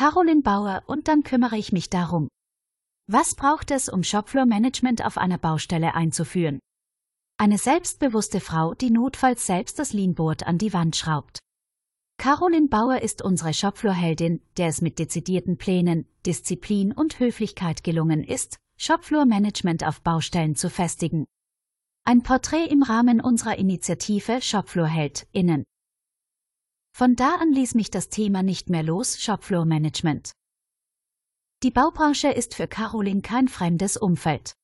Caroline Bauer und dann kümmere ich mich darum. Was braucht es, um Shopfloor-Management auf einer Baustelle einzuführen? Eine selbstbewusste Frau, die notfalls selbst das Leanboard an die Wand schraubt. Caroline Bauer ist unsere Shopfloor-Heldin, der es mit dezidierten Plänen, Disziplin und Höflichkeit gelungen ist, Shopfloor-Management auf Baustellen zu festigen. Ein Porträt im Rahmen unserer Initiative Shopfloor-HeldInnen. Von da an ließ mich das Thema nicht mehr los, Shopfloor-Management. Die Baubranche ist für Caroline kein fremdes Umfeld.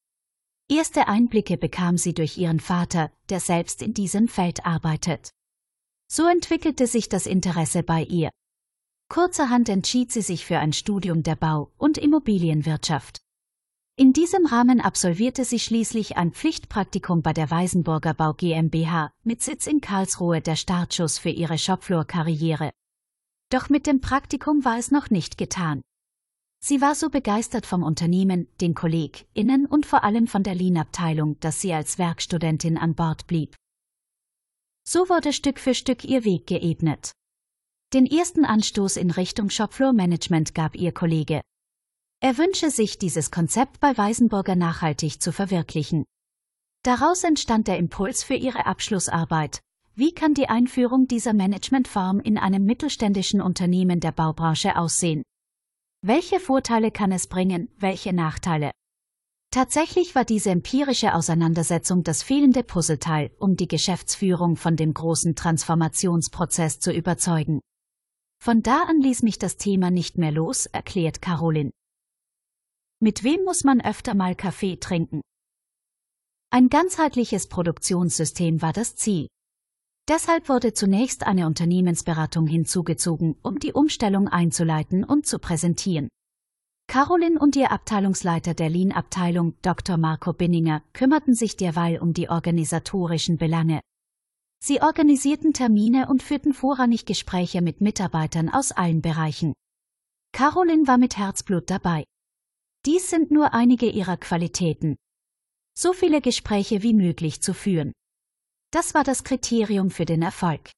Erste Einblicke bekam sie durch ihren Vater, der selbst in diesem Feld arbeitet. So entwickelte sich das Interesse bei ihr. Kurzerhand entschied sie sich für ein Studium der Bau- und Immobilienwirtschaft. In diesem Rahmen absolvierte sie schließlich ein Pflichtpraktikum bei der Weisenburger Bau GmbH mit Sitz in Karlsruhe der Startschuss für ihre Shopfloor-Karriere. Doch mit dem Praktikum war es noch nicht getan. Sie war so begeistert vom Unternehmen, den KollegInnen und vor allem von der Lean-Abteilung, dass sie als Werkstudentin an Bord blieb. So wurde Stück für Stück ihr Weg geebnet. Den ersten Anstoß in Richtung Shopfloor-Management gab ihr Kollege. Er wünsche sich, dieses Konzept bei Weisenburger nachhaltig zu verwirklichen. Daraus entstand der Impuls für ihre Abschlussarbeit. Wie kann die Einführung dieser Managementform in einem mittelständischen Unternehmen der Baubranche aussehen? Welche Vorteile kann es bringen, welche Nachteile? Tatsächlich war diese empirische Auseinandersetzung das fehlende Puzzleteil, um die Geschäftsführung von dem großen Transformationsprozess zu überzeugen. Von da an ließ mich das Thema nicht mehr los, erklärt Caroline. Mit wem muss man öfter mal Kaffee trinken? Ein ganzheitliches Produktionssystem war das Ziel. Deshalb wurde zunächst eine Unternehmensberatung hinzugezogen, um die Umstellung einzuleiten und zu präsentieren. Caroline und ihr Abteilungsleiter der Lean-Abteilung, Dr. Marco Binninger, kümmerten sich derweil um die organisatorischen Belange. Sie organisierten Termine und führten vorrangig Gespräche mit Mitarbeitern aus allen Bereichen. Caroline war mit Herzblut dabei. Dies sind nur einige ihrer Qualitäten. So viele Gespräche wie möglich zu führen. Das war das Kriterium für den Erfolg.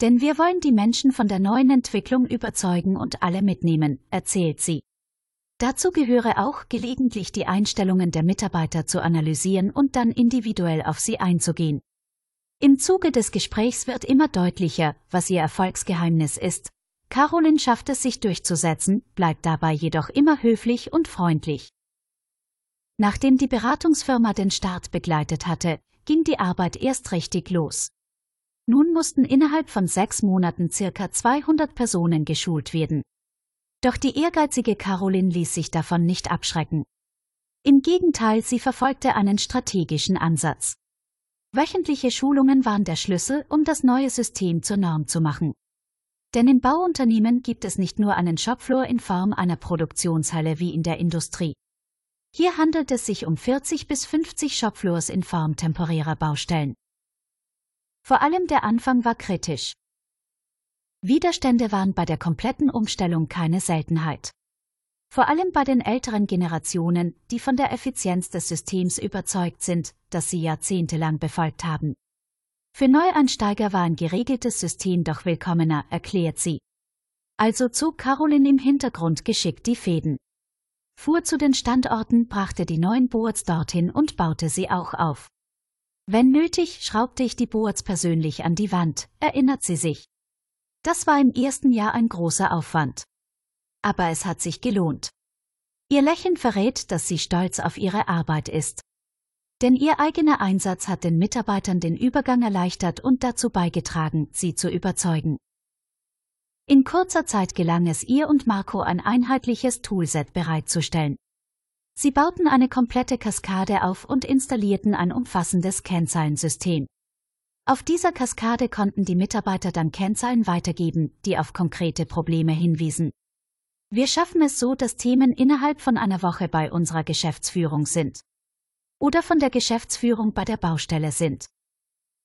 Denn wir wollen die Menschen von der neuen Entwicklung überzeugen und alle mitnehmen, erzählt sie. Dazu gehöre auch gelegentlich die Einstellungen der Mitarbeiter zu analysieren und dann individuell auf sie einzugehen. Im Zuge des Gesprächs wird immer deutlicher, was ihr Erfolgsgeheimnis ist. Caroline schafft es sich durchzusetzen, bleibt dabei jedoch immer höflich und freundlich. Nachdem die Beratungsfirma den Start begleitet hatte, ging die Arbeit erst richtig los. Nun mussten innerhalb von sechs Monaten circa 200 Personen geschult werden. Doch die ehrgeizige Caroline ließ sich davon nicht abschrecken. Im Gegenteil, sie verfolgte einen strategischen Ansatz. Wöchentliche Schulungen waren der Schlüssel, um das neue System zur Norm zu machen. Denn im Bauunternehmen gibt es nicht nur einen Shopfloor in Form einer Produktionshalle wie in der Industrie. Hier handelt es sich um 40 bis 50 Shopfloors in Form temporärer Baustellen. Vor allem der Anfang war kritisch. Widerstände waren bei der kompletten Umstellung keine Seltenheit. Vor allem bei den älteren Generationen, die von der Effizienz des Systems überzeugt sind, das sie jahrzehntelang befolgt haben. Für Neueinsteiger war ein geregeltes System doch willkommener, erklärt sie. Also zog Caroline im Hintergrund geschickt die Fäden fuhr zu den Standorten, brachte die neuen Boards dorthin und baute sie auch auf. Wenn nötig, schraubte ich die Boards persönlich an die Wand, erinnert sie sich. Das war im ersten Jahr ein großer Aufwand. Aber es hat sich gelohnt. Ihr Lächeln verrät, dass sie stolz auf ihre Arbeit ist. Denn ihr eigener Einsatz hat den Mitarbeitern den Übergang erleichtert und dazu beigetragen, sie zu überzeugen. In kurzer Zeit gelang es ihr und Marco ein einheitliches Toolset bereitzustellen. Sie bauten eine komplette Kaskade auf und installierten ein umfassendes Kennzahlensystem. Auf dieser Kaskade konnten die Mitarbeiter dann Kennzahlen weitergeben, die auf konkrete Probleme hinwiesen. Wir schaffen es so, dass Themen innerhalb von einer Woche bei unserer Geschäftsführung sind. Oder von der Geschäftsführung bei der Baustelle sind.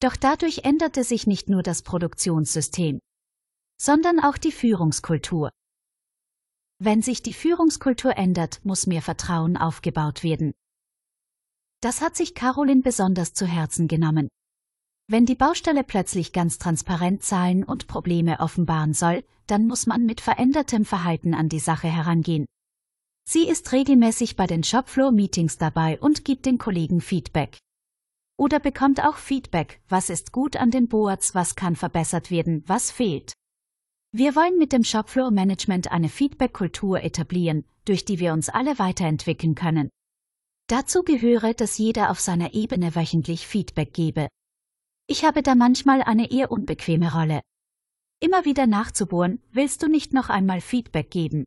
Doch dadurch änderte sich nicht nur das Produktionssystem sondern auch die Führungskultur. Wenn sich die Führungskultur ändert, muss mehr Vertrauen aufgebaut werden. Das hat sich Caroline besonders zu Herzen genommen. Wenn die Baustelle plötzlich ganz transparent Zahlen und Probleme offenbaren soll, dann muss man mit verändertem Verhalten an die Sache herangehen. Sie ist regelmäßig bei den Shopfloor-Meetings dabei und gibt den Kollegen Feedback. Oder bekommt auch Feedback, was ist gut an den Boards, was kann verbessert werden, was fehlt. Wir wollen mit dem Shopfloor-Management eine Feedback-Kultur etablieren, durch die wir uns alle weiterentwickeln können. Dazu gehöre, dass jeder auf seiner Ebene wöchentlich Feedback gebe. Ich habe da manchmal eine eher unbequeme Rolle. Immer wieder nachzubohren, willst du nicht noch einmal Feedback geben.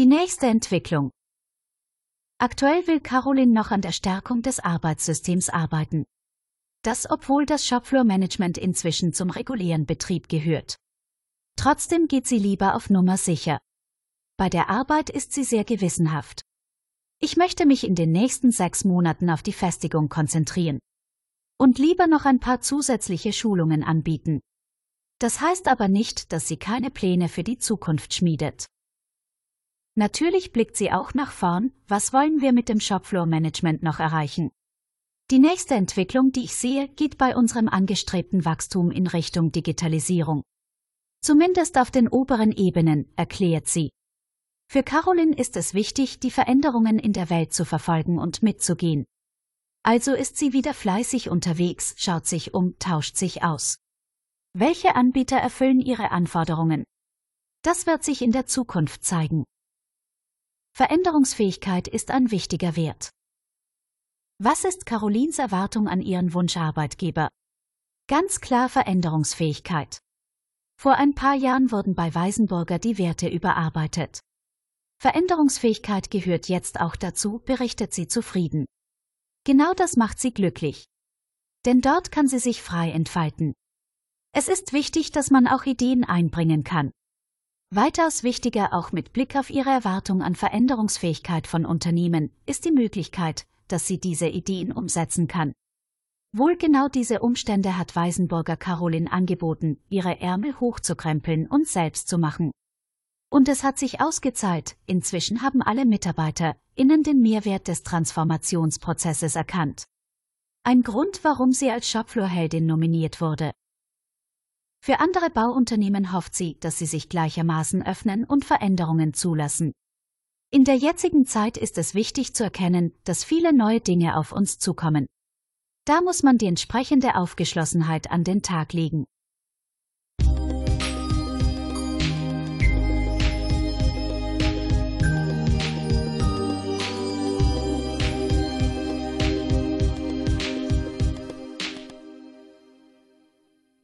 Die nächste Entwicklung. Aktuell will Caroline noch an der Stärkung des Arbeitssystems arbeiten. Das obwohl das Shopfloor-Management inzwischen zum regulären Betrieb gehört. Trotzdem geht sie lieber auf Nummer sicher. Bei der Arbeit ist sie sehr gewissenhaft. Ich möchte mich in den nächsten sechs Monaten auf die Festigung konzentrieren und lieber noch ein paar zusätzliche Schulungen anbieten. Das heißt aber nicht, dass sie keine Pläne für die Zukunft schmiedet. Natürlich blickt sie auch nach vorn, was wollen wir mit dem Shopfloor-Management noch erreichen. Die nächste Entwicklung, die ich sehe, geht bei unserem angestrebten Wachstum in Richtung Digitalisierung. Zumindest auf den oberen Ebenen, erklärt sie. Für Caroline ist es wichtig, die Veränderungen in der Welt zu verfolgen und mitzugehen. Also ist sie wieder fleißig unterwegs, schaut sich um, tauscht sich aus. Welche Anbieter erfüllen ihre Anforderungen? Das wird sich in der Zukunft zeigen. Veränderungsfähigkeit ist ein wichtiger Wert. Was ist Carolins Erwartung an ihren Wunscharbeitgeber? Ganz klar Veränderungsfähigkeit. Vor ein paar Jahren wurden bei Weisenburger die Werte überarbeitet. Veränderungsfähigkeit gehört jetzt auch dazu, berichtet sie zufrieden. Genau das macht sie glücklich. Denn dort kann sie sich frei entfalten. Es ist wichtig, dass man auch Ideen einbringen kann. Weitaus wichtiger auch mit Blick auf ihre Erwartung an Veränderungsfähigkeit von Unternehmen ist die Möglichkeit, dass sie diese Ideen umsetzen kann. Wohl genau diese Umstände hat Weisenburger Caroline angeboten, ihre Ärmel hochzukrempeln und selbst zu machen. Und es hat sich ausgezahlt, inzwischen haben alle Mitarbeiter innen den Mehrwert des Transformationsprozesses erkannt. Ein Grund, warum sie als Shopfloor-Heldin nominiert wurde. Für andere Bauunternehmen hofft sie, dass sie sich gleichermaßen öffnen und Veränderungen zulassen. In der jetzigen Zeit ist es wichtig zu erkennen, dass viele neue Dinge auf uns zukommen. Da muss man die entsprechende Aufgeschlossenheit an den Tag legen.